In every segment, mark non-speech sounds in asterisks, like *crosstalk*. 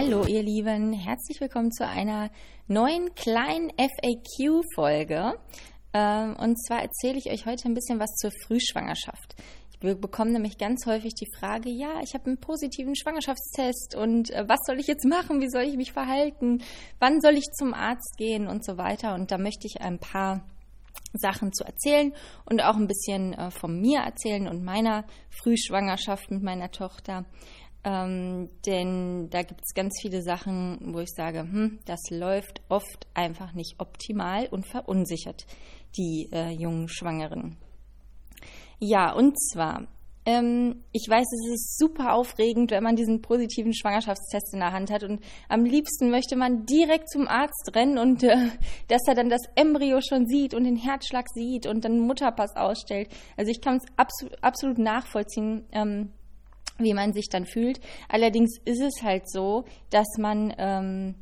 Hallo ihr Lieben, herzlich willkommen zu einer neuen kleinen FAQ-Folge. Ähm, und zwar erzähle ich euch heute ein bisschen was zur Frühschwangerschaft. Wir bekommen nämlich ganz häufig die Frage, ja, ich habe einen positiven Schwangerschaftstest und äh, was soll ich jetzt machen? Wie soll ich mich verhalten? Wann soll ich zum Arzt gehen und so weiter? Und da möchte ich ein paar Sachen zu erzählen und auch ein bisschen äh, von mir erzählen und meiner Frühschwangerschaft mit meiner Tochter. Ähm, denn da gibt es ganz viele Sachen, wo ich sage, hm, das läuft oft einfach nicht optimal und verunsichert die äh, jungen Schwangeren. Ja, und zwar, ähm, ich weiß, es ist super aufregend, wenn man diesen positiven Schwangerschaftstest in der Hand hat und am liebsten möchte man direkt zum Arzt rennen und äh, dass er dann das Embryo schon sieht und den Herzschlag sieht und dann Mutterpass ausstellt. Also ich kann es absolut, absolut nachvollziehen. Ähm, wie man sich dann fühlt. Allerdings ist es halt so, dass man ähm,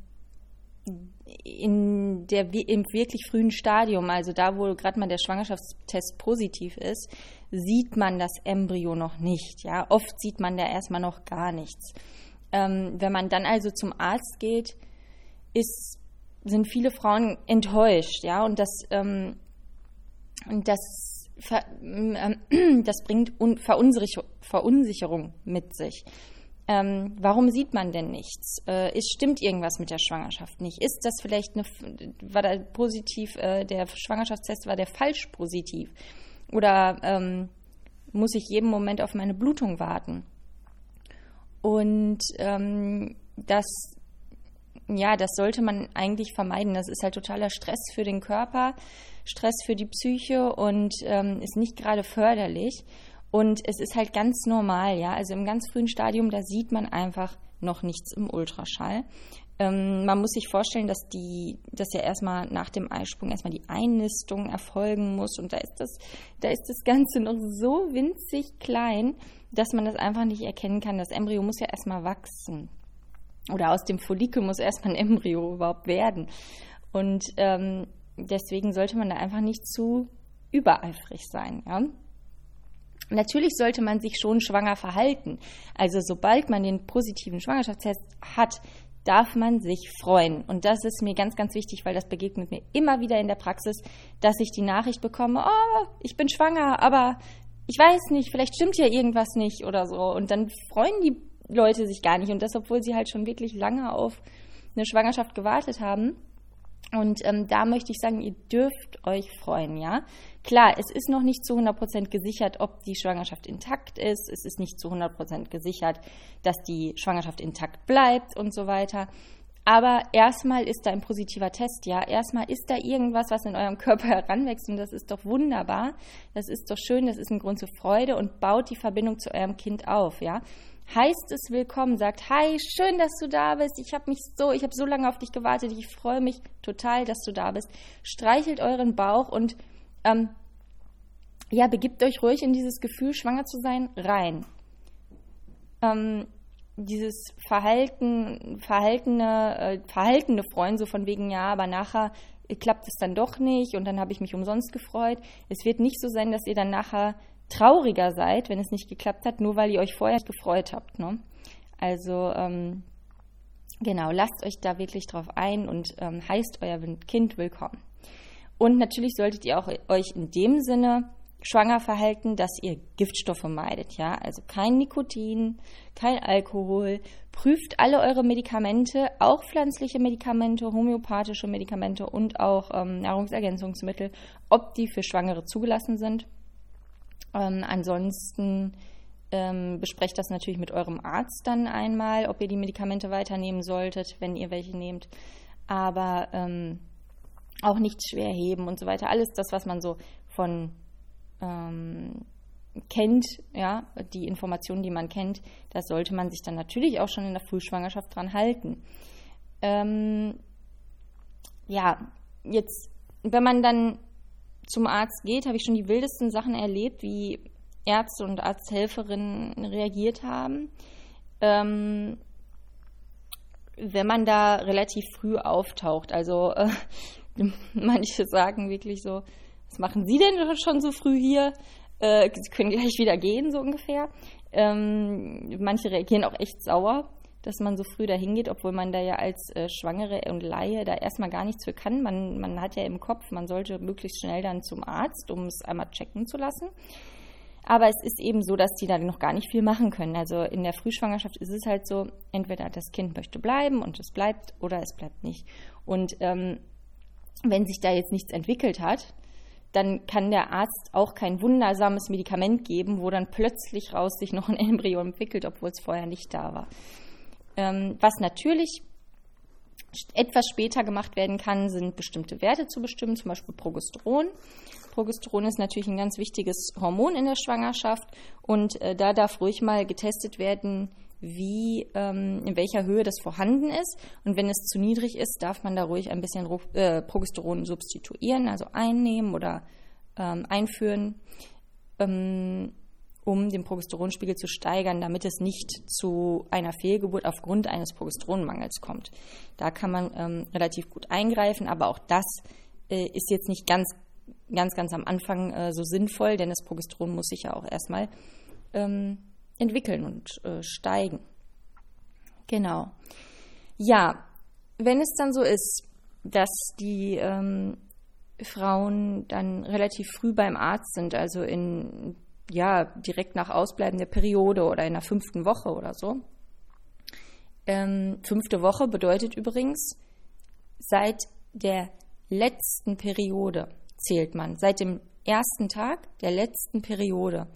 in der, im wirklich frühen Stadium, also da, wo gerade mal der Schwangerschaftstest positiv ist, sieht man das Embryo noch nicht. Ja, oft sieht man da erstmal noch gar nichts. Ähm, wenn man dann also zum Arzt geht, ist, sind viele Frauen enttäuscht, ja, und das, ähm, und das ähm, *clears throat* das bringt Verunsicherung mit sich. Ähm, warum sieht man denn nichts? Äh, ist, stimmt irgendwas mit der Schwangerschaft nicht? Ist das vielleicht eine, war da positiv, äh, der Schwangerschaftstest war der falsch positiv? Oder ähm, muss ich jeden Moment auf meine Blutung warten? Und ähm, das, ja, das sollte man eigentlich vermeiden. Das ist halt totaler Stress für den Körper. Stress für die Psyche und ähm, ist nicht gerade förderlich. Und es ist halt ganz normal, ja. Also im ganz frühen Stadium, da sieht man einfach noch nichts im Ultraschall. Ähm, man muss sich vorstellen, dass die, dass ja erstmal nach dem Eisprung erstmal die Einnistung erfolgen muss. Und da ist das, da ist das Ganze noch so winzig klein, dass man das einfach nicht erkennen kann. Das Embryo muss ja erstmal wachsen. Oder aus dem Follikel muss erstmal ein Embryo überhaupt werden. Und ähm, deswegen sollte man da einfach nicht zu übereifrig sein. Ja? Natürlich sollte man sich schon schwanger verhalten. Also sobald man den positiven Schwangerschaftstest hat, darf man sich freuen. Und das ist mir ganz, ganz wichtig, weil das begegnet mir immer wieder in der Praxis, dass ich die Nachricht bekomme, oh, ich bin schwanger, aber ich weiß nicht, vielleicht stimmt ja irgendwas nicht oder so. Und dann freuen die Leute sich gar nicht. Und das, obwohl sie halt schon wirklich lange auf eine Schwangerschaft gewartet haben. Und ähm, da möchte ich sagen, ihr dürft euch freuen, ja. Klar, es ist noch nicht zu 100% gesichert, ob die Schwangerschaft intakt ist. Es ist nicht zu 100% gesichert, dass die Schwangerschaft intakt bleibt und so weiter. Aber erstmal ist da ein positiver Test, ja. Erstmal ist da irgendwas, was in eurem *laughs* Körper heranwächst und das ist doch wunderbar. Das ist doch schön, das ist ein Grund zur Freude und baut die Verbindung zu eurem Kind auf, ja heißt es willkommen, sagt, hi, schön, dass du da bist. Ich habe mich so, ich habe so lange auf dich gewartet. Ich freue mich total, dass du da bist. Streichelt euren Bauch und ähm, ja, begibt euch ruhig in dieses Gefühl, schwanger zu sein, rein. Ähm, dieses Verhalten, verhaltene, äh, verhaltene Freuen, so von wegen, ja, aber nachher klappt es dann doch nicht und dann habe ich mich umsonst gefreut. Es wird nicht so sein, dass ihr dann nachher trauriger seid, wenn es nicht geklappt hat, nur weil ihr euch vorher gefreut habt. Ne? Also ähm, genau, lasst euch da wirklich drauf ein und ähm, heißt euer Kind willkommen. Und natürlich solltet ihr auch euch in dem Sinne schwanger verhalten, dass ihr Giftstoffe meidet, ja, also kein Nikotin, kein Alkohol, prüft alle eure Medikamente, auch pflanzliche Medikamente, homöopathische Medikamente und auch ähm, Nahrungsergänzungsmittel, ob die für Schwangere zugelassen sind. Ähm, ansonsten ähm, besprecht das natürlich mit eurem Arzt dann einmal, ob ihr die Medikamente weiternehmen solltet, wenn ihr welche nehmt. Aber ähm, auch nichts schwer heben und so weiter. Alles das, was man so von ähm, kennt, ja, die Informationen, die man kennt, da sollte man sich dann natürlich auch schon in der Frühschwangerschaft dran halten. Ähm, ja, jetzt, wenn man dann zum Arzt geht, habe ich schon die wildesten Sachen erlebt, wie Ärzte und Arzthelferinnen reagiert haben. Ähm, wenn man da relativ früh auftaucht, also äh, *laughs* manche sagen wirklich so, was machen Sie denn schon so früh hier? Äh, Sie können gleich wieder gehen, so ungefähr. Ähm, manche reagieren auch echt sauer, dass man so früh dahin geht, obwohl man da ja als äh, Schwangere und Laie da erstmal gar nichts für kann. Man, man hat ja im Kopf, man sollte möglichst schnell dann zum Arzt, um es einmal checken zu lassen. Aber es ist eben so, dass die da noch gar nicht viel machen können. Also in der Frühschwangerschaft ist es halt so, entweder das Kind möchte bleiben und es bleibt oder es bleibt nicht. Und ähm, wenn sich da jetzt nichts entwickelt hat, dann kann der Arzt auch kein wundersames Medikament geben, wo dann plötzlich raus sich noch ein Embryo entwickelt, obwohl es vorher nicht da war. Ähm, was natürlich etwas später gemacht werden kann, sind bestimmte Werte zu bestimmen, zum Beispiel Progesteron. Progesteron ist natürlich ein ganz wichtiges Hormon in der Schwangerschaft und äh, da darf ruhig mal getestet werden, wie, ähm, in welcher Höhe das vorhanden ist. Und wenn es zu niedrig ist, darf man da ruhig ein bisschen äh, Progesteron substituieren, also einnehmen oder ähm, einführen, ähm, um den Progesteronspiegel zu steigern, damit es nicht zu einer Fehlgeburt aufgrund eines Progesteronmangels kommt. Da kann man ähm, relativ gut eingreifen, aber auch das äh, ist jetzt nicht ganz ganz, ganz am Anfang äh, so sinnvoll, denn das Progesteron muss sich ja auch erstmal ähm, entwickeln und äh, steigen. Genau. Ja, wenn es dann so ist, dass die ähm, Frauen dann relativ früh beim Arzt sind, also in ja direkt nach Ausbleiben der Periode oder in der fünften Woche oder so. Ähm, fünfte Woche bedeutet übrigens seit der letzten Periode zählt man. Seit dem ersten Tag der letzten Periode.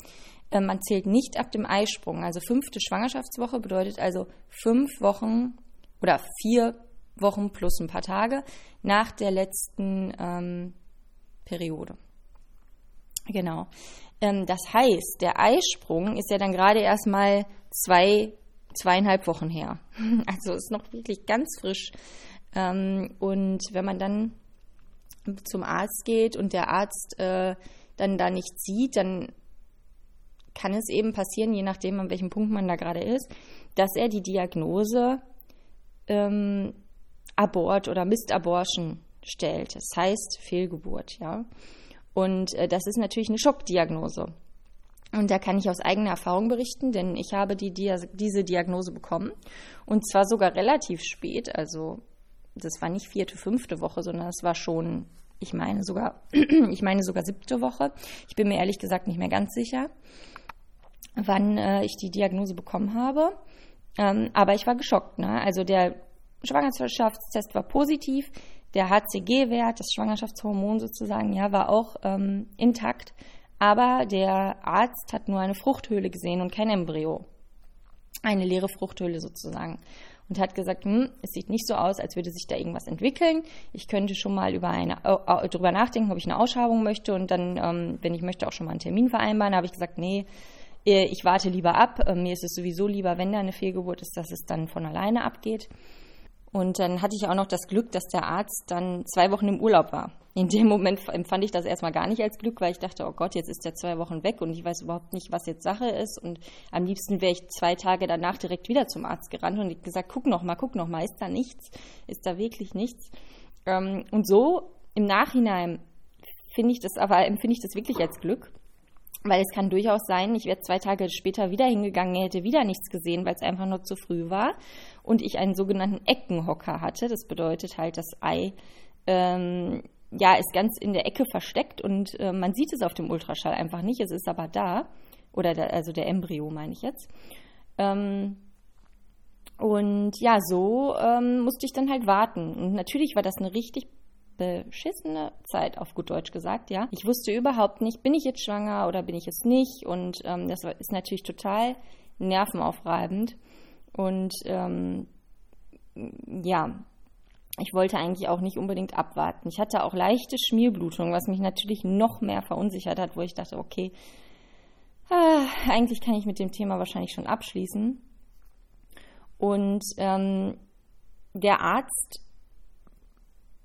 Äh, man zählt nicht ab dem Eisprung. Also fünfte Schwangerschaftswoche bedeutet also fünf Wochen oder vier Wochen plus ein paar Tage nach der letzten ähm, Periode. Genau. Ähm, das heißt, der Eisprung ist ja dann gerade erst mal zwei, zweieinhalb Wochen her. *laughs* Also ist noch wirklich ganz frisch. Ähm, und wenn man dann zum Arzt geht und der Arzt äh, dann da nichts sieht, dann kann es eben passieren, je nachdem, an welchem Punkt man da gerade ist, dass er die Diagnose ähm, Abort oder Mistabortion stellt. Das heißt Fehlgeburt, ja. Und äh, das ist natürlich eine Schockdiagnose. Und da kann ich aus eigener Erfahrung berichten, denn ich habe die, die, diese Diagnose bekommen. Und zwar sogar relativ spät, also das war nicht vierte, fünfte Woche, sondern es war schon, ich meine sogar, *clears throat* ich meine sogar siebte Woche. Ich bin mir ehrlich gesagt nicht mehr ganz sicher, wann äh, ich die Diagnose bekommen habe. Ähm, aber ich war geschockt. Ne? Also der Schwangerschaftstest war positiv, der HCG-Wert, das Schwangerschaftshormon sozusagen, ja, war auch ähm, intakt. Aber der Arzt hat nur eine Fruchthöhle gesehen und kein Embryo. Eine leere Fruchthöhle sozusagen und hat gesagt, hm, es sieht nicht so aus, als würde sich da irgendwas entwickeln. Ich könnte schon mal über eine, äh, darüber nachdenken, ob ich eine Ausschabung möchte und dann, ähm, wenn ich möchte, auch schon mal einen Termin vereinbaren. Da habe ich gesagt, nee, äh, ich warte lieber ab. Äh, mir ist es sowieso lieber, wenn da eine Fehlgeburt ist, dass es dann von alleine abgeht. Und dann hatte ich auch noch das Glück, dass der Arzt dann zwei Wochen im Urlaub war. In dem Moment empfand ich das erstmal gar nicht als Glück, weil ich dachte, oh Gott, jetzt ist der zwei Wochen weg und ich weiß überhaupt nicht, was jetzt Sache ist. Und am liebsten wäre ich zwei Tage danach direkt wieder zum Arzt gerannt und gesagt, guck noch mal, guck noch mal, ist da nichts? Ist da wirklich nichts? Ähm, und so im Nachhinein finde ich das aber, empfinde ich das wirklich als Glück. Weil es kann durchaus sein, ich wäre zwei Tage später wieder hingegangen, hätte wieder nichts gesehen, weil es einfach nur zu früh war und ich einen sogenannten Eckenhocker hatte. Das bedeutet halt, das Ei ähm, ja, ist ganz in der Ecke versteckt und äh, man sieht es auf dem Ultraschall einfach nicht. Es ist aber da. Oder der, also der Embryo meine ich jetzt. Ähm, und ja, so ähm, musste ich dann halt warten. Und natürlich war das eine richtig beschissene Zeit, auf gut Deutsch gesagt, ja. Ich wusste überhaupt nicht, bin ich jetzt schwanger oder bin ich es nicht. Und ähm, das ist natürlich total nervenaufreibend. Und ähm, ja, ich wollte eigentlich auch nicht unbedingt abwarten. Ich hatte auch leichte Schmierblutung, was mich natürlich noch mehr verunsichert hat, wo ich dachte, okay, ah, eigentlich kann ich mit dem Thema wahrscheinlich schon abschließen. Und ähm, der Arzt,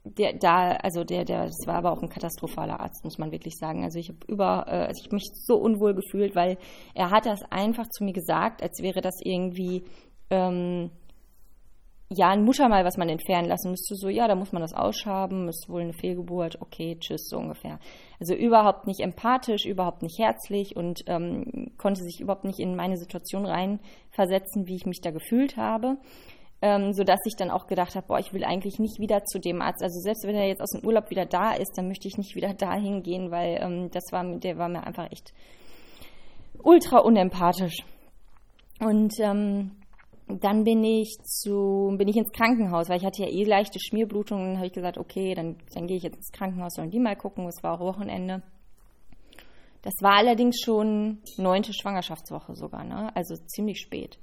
der da, also der, der, das war aber auch ein katastrophaler Arzt, muss man wirklich sagen. Also ich habe über, äh, also ich mich so unwohl gefühlt, weil er hat das einfach zu mir gesagt, als wäre das irgendwie ähm, ja, ein Muttermal, was man entfernen lassen müsste, so, ja, da muss man das ausschaben, ist wohl eine Fehlgeburt, okay, tschüss, so ungefähr. Also überhaupt nicht empathisch, überhaupt nicht herzlich und ähm, konnte sich überhaupt nicht in meine Situation reinversetzen, wie ich mich da gefühlt habe. Ähm, sodass ich dann auch gedacht habe, boah, ich will eigentlich nicht wieder zu dem Arzt. Also selbst wenn er jetzt aus dem Urlaub wieder da ist, dann möchte ich nicht wieder *laughs* dahin gehen, weil ähm, das war, der war mir einfach echt ultra unempathisch. Und ähm, dann bin ich zu, bin ich ins Krankenhaus, weil ich hatte ja eh leichte Schmierblutungen. Dann habe ich gesagt, okay, dann, dann gehe ich jetzt ins Krankenhaus, sollen die mal gucken. Es war auch Wochenende. Das war allerdings schon neunte Schwangerschaftswoche sogar, ne? also ziemlich spät.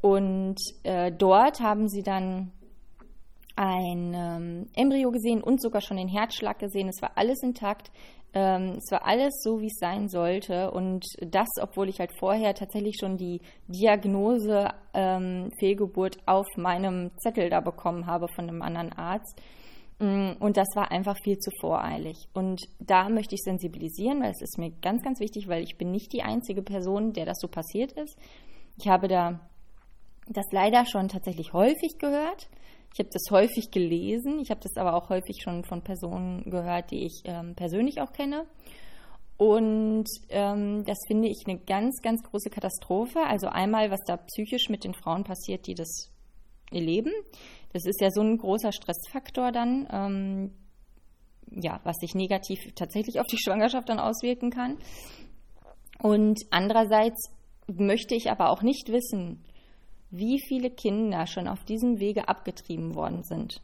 Und äh, dort haben sie dann ein ähm, Embryo gesehen und sogar schon den Herzschlag gesehen. Es war alles intakt. Ähm, es war alles so, wie es sein sollte. Und das, obwohl ich halt vorher tatsächlich schon die Diagnose ähm, Fehlgeburt auf meinem Zettel da bekommen habe von einem anderen Arzt. Mm, und das war einfach viel zu voreilig. Und da möchte ich sensibilisieren, weil es ist mir ganz, ganz wichtig, weil ich bin nicht die einzige Person, der das so passiert ist. Ich habe da das leider schon tatsächlich häufig gehört. Ich habe das häufig gelesen, ich habe das aber auch häufig schon von Personen gehört, die ich ähm, persönlich auch kenne. Und ähm, das finde ich eine ganz, ganz große Katastrophe. Also einmal, was da psychisch mit den Frauen passiert, die das erleben. Das ist ja so ein großer Stressfaktor dann, ähm, ja, was sich negativ tatsächlich auf die Schwangerschaft dann auswirken kann. Und andererseits möchte ich aber auch nicht wissen, wie viele Kinder schon auf diesem Wege abgetrieben worden sind.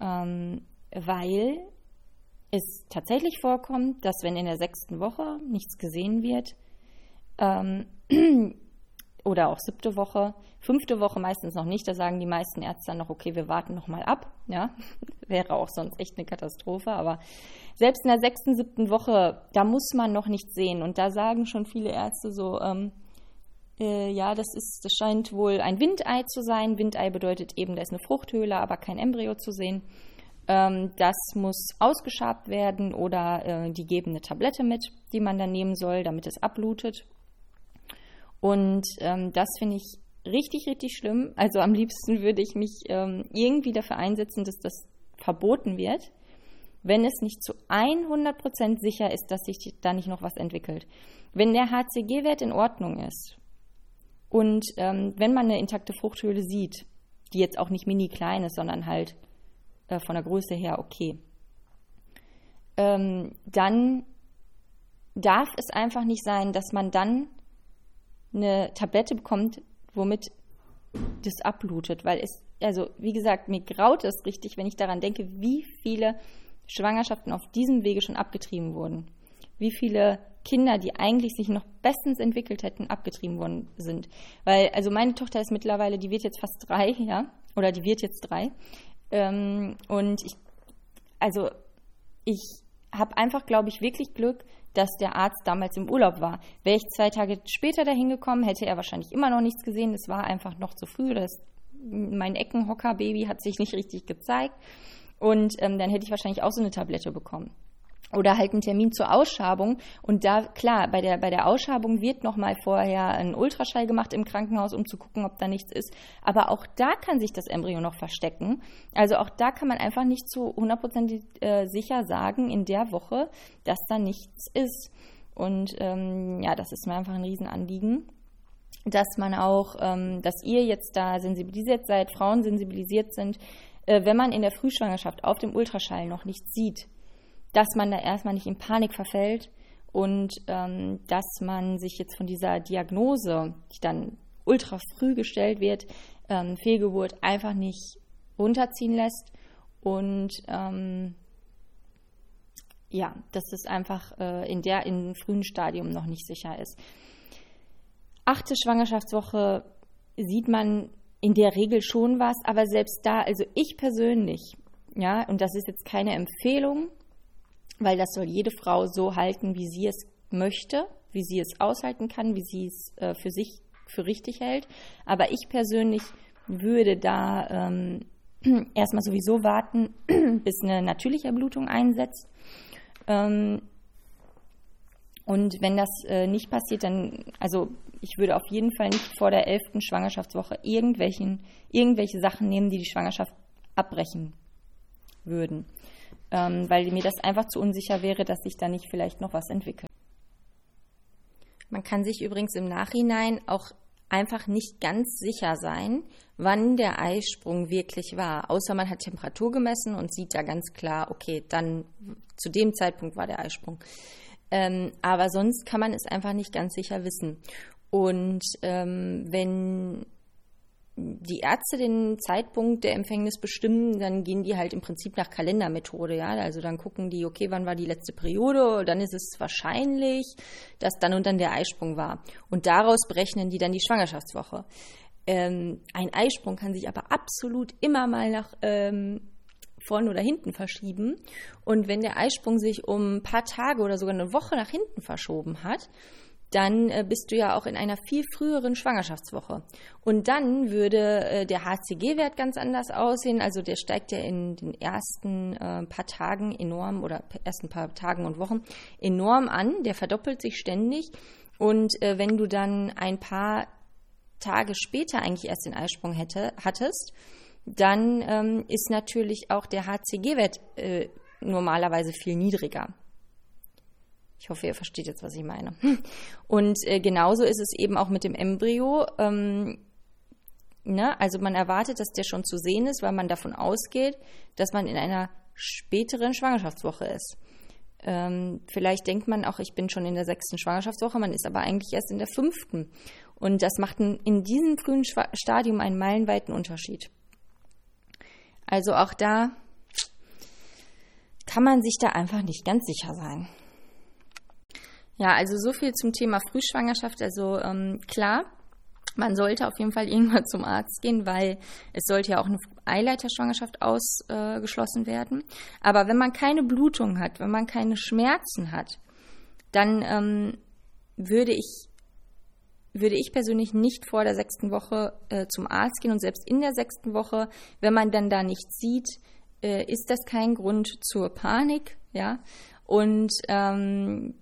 Ähm, weil es tatsächlich vorkommt, dass wenn in der sechsten Woche nichts gesehen wird, ähm, *clears throat* oder auch siebte Woche, fünfte Woche meistens noch nicht, da sagen die meisten Ärzte dann noch, okay, wir warten noch mal ab. Ja, *laughs* wäre auch sonst echt eine Katastrophe. Aber selbst in der sechsten, siebten Woche, da muss man noch nichts sehen. Und da sagen schon viele Ärzte so, ähm, äh, ja, das ist, das scheint wohl ein Windei zu sein. Windei bedeutet eben, da ist eine Fruchthöhle, aber kein Embryo zu sehen. Ähm, das muss ausgeschabt werden oder äh, die geben eine Tablette mit, die man dann nehmen soll, damit es abblutet. Und ähm, das finde ich richtig, richtig schlimm. Also am liebsten würde ich mich ähm, irgendwie dafür einsetzen, dass das verboten wird, wenn es nicht zu 100% sicher ist, dass sich da nicht noch was entwickelt. Wenn der HCG-Wert in Ordnung ist, und ähm, wenn man eine intakte Fruchthöhle sieht, die jetzt auch nicht mini klein ist, sondern halt äh, von der Größe her okay, ähm, dann darf es einfach nicht sein, dass man dann eine Tablette bekommt, womit das abblutet, weil es, also wie gesagt, mir graut es richtig, wenn ich daran denke, wie viele Schwangerschaften auf diesem Wege schon abgetrieben wurden. Wie viele Kinder, die eigentlich sich noch bestens entwickelt hätten, abgetrieben worden sind. Weil, also meine Tochter ist mittlerweile, die wird jetzt fast drei, ja, oder die wird jetzt drei. Ähm, und ich, also ich habe einfach, glaube ich, wirklich Glück, dass der Arzt damals im Urlaub war. Wäre ich zwei Tage später dahin gekommen, hätte er wahrscheinlich immer noch nichts gesehen. Es war einfach noch zu früh. Das, mein Eckenhocker-Baby hat sich nicht richtig gezeigt. Und ähm, dann hätte ich wahrscheinlich auch so eine Tablette bekommen oder halt einen Termin zur Ausschabung. Und da, klar, bei der, bei der Ausschabung wird nochmal vorher ein Ultraschall gemacht im Krankenhaus, um zu gucken, ob da nichts ist. Aber auch da kann sich das Embryo noch verstecken. Also auch da kann man einfach nicht zu hundertprozentig äh, sicher sagen in der Woche, dass da nichts ist. Und ähm, ja, das ist mir einfach ein Riesenanliegen dass man auch, ähm, dass ihr jetzt da sensibilisiert seid, Frauen sensibilisiert sind, äh, wenn man in der Frühschwangerschaft auf dem Ultraschall noch nichts sieht, dass man da erstmal nicht in Panik verfällt und ähm, dass man sich jetzt von dieser Diagnose, die dann ultra früh gestellt wird, ähm, Fehlgeburt, einfach nicht runterziehen lässt und ähm, ja, dass es einfach äh, in der in frühen Stadium noch nicht sicher ist. Achte Schwangerschaftswoche sieht man in der Regel schon was, aber selbst da, also ich persönlich, ja, und das ist jetzt keine Empfehlung, weil das soll jede Frau so halten, wie sie es möchte, wie sie es aushalten kann, wie sie es äh, für sich für richtig hält. Aber ich persönlich würde da ähm, *clears throat* erstmal sowieso warten, *clears throat* bis eine natürliche Blutung einsetzt. Ähm, und wenn das äh, nicht passiert, dann, also ich würde auf jeden Fall nicht vor der elften Schwangerschaftswoche irgendwelchen, irgendwelche Sachen nehmen, die die Schwangerschaft abbrechen würden. Ähm, weil mir das einfach zu unsicher wäre, dass sich da nicht vielleicht noch was entwickelt. Man kann sich übrigens im Nachhinein auch einfach nicht ganz sicher sein, wann der Eisprung wirklich war. Außer man hat Temperatur gemessen und sieht da ganz klar, okay, dann zu dem Zeitpunkt war der Eisprung. Ähm, aber sonst kann man es einfach nicht ganz sicher wissen. Und ähm, wenn die Ärzte den Zeitpunkt der Empfängnis bestimmen, dann gehen die halt im Prinzip nach Kalendermethode, ja. Also dann gucken die, okay, wann war die letzte Periode? Dann ist es wahrscheinlich, dass dann und dann der Eisprung war. Und daraus berechnen die dann die Schwangerschaftswoche. Ähm, ein Eisprung kann sich aber absolut immer mal nach ähm, vorne oder hinten verschieben. Und wenn der Eisprung sich um ein paar Tage oder sogar eine Woche nach hinten verschoben hat, dann äh, bist du ja auch in einer viel früheren Schwangerschaftswoche. Und dann würde äh, der HCG-Wert ganz anders aussehen. Also der steigt ja in den ersten äh, paar Tagen enorm oder ersten paar Tagen und Wochen enorm an. Der verdoppelt sich ständig. Und wenn du dann ein paar Tage später eigentlich erst den Eisprung hätte, hattest, dann ähm, ist natürlich auch der HCG-Wert normalerweise viel niedriger. Ich hoffe, ihr versteht jetzt, was ich meine. *laughs* Und äh, genauso ist es eben auch mit dem Embryo. Ähm, ne? Also man erwartet, dass der schon zu sehen ist, weil man davon ausgeht, dass man in einer späteren Schwangerschaftswoche ist. Ähm, vielleicht denkt man auch, ich bin schon in der sechsten Schwangerschaftswoche, man ist aber eigentlich erst in der fünften. Und das macht in diesem frühen Stadium einen meilenweiten Unterschied. Also auch da kann man sich da einfach nicht ganz sicher sein. Ja, also so viel zum Thema Frühschwangerschaft. Also ähm, klar, man sollte auf jeden Fall irgendwann zum Arzt gehen, weil es sollte ja auch eine Eileiterschwangerschaft ausgeschlossen äh, werden. Aber wenn man keine Blutung hat, wenn man keine Schmerzen hat, dann ähm, würde ich würde ich persönlich nicht vor der sechsten Woche äh, zum Arzt gehen und selbst in der sechsten Woche, wenn man dann da nichts sieht, äh, ist das kein Grund zur Panik, ja. Und ähm,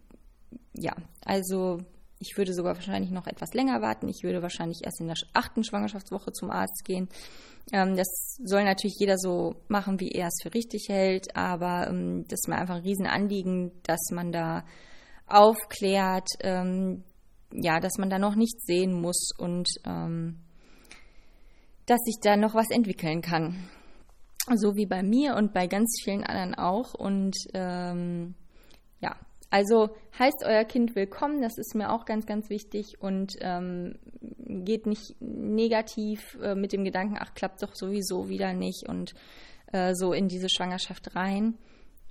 ja, also ich würde sogar wahrscheinlich noch etwas länger warten. Ich würde wahrscheinlich erst in der achten Schwangerschaftswoche zum Arzt gehen. Ähm, das soll natürlich jeder so machen, wie er es für richtig hält, aber ähm, das ist mir einfach ein Riesenanliegen, dass man da aufklärt, ähm, ja, dass man da noch nichts sehen muss und dass sich da noch was entwickeln kann. So wie bei mir und bei ganz vielen anderen auch. Und ähm, ja, also heißt euer Kind willkommen, das ist mir auch ganz, ganz wichtig und ähm, geht nicht negativ äh, mit dem Gedanken, ach, klappt doch sowieso wieder nicht und äh, so in diese Schwangerschaft rein.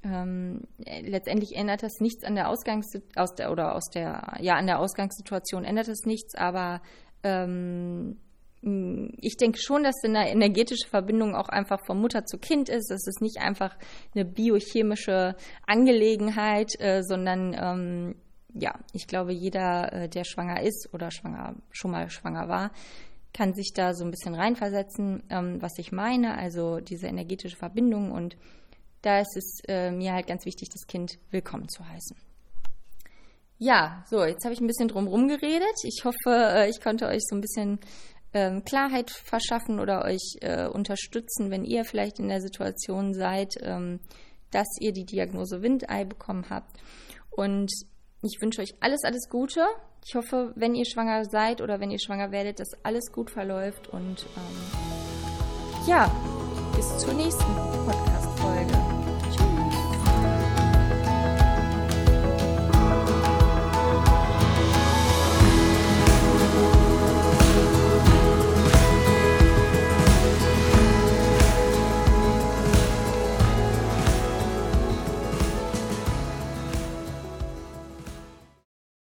Ähm, letztendlich ändert das nichts an der Ausgangs aus der oder aus der ja an der Ausgangssituation ändert es nichts, aber ähm, hm, ich denke schon, dass eine energetische Verbindung auch einfach von Mutter zu Kind ist. Es ist nicht einfach eine biochemische Angelegenheit, äh, sondern ähm, ja, ich glaube, jeder, äh, der schwanger ist oder schwanger schon mal schwanger war, kann sich da so ein bisschen reinversetzen, ähm, was ich meine. Also diese energetische Verbindung und da ist es äh, mir halt ganz wichtig, das Kind willkommen zu heißen. Ja, so, jetzt habe ich ein bisschen drum geredet. Ich hoffe, ich konnte euch so ein bisschen ähm, Klarheit verschaffen oder euch äh, unterstützen, wenn ihr vielleicht in der Situation seid, ähm, dass ihr die Diagnose Windei bekommen habt. Und ich wünsche euch alles, alles Gute. Ich hoffe, wenn ihr schwanger seid oder wenn ihr schwanger werdet, dass alles gut verläuft. Und ähm, ja, bis zur nächsten Podcast-Folge.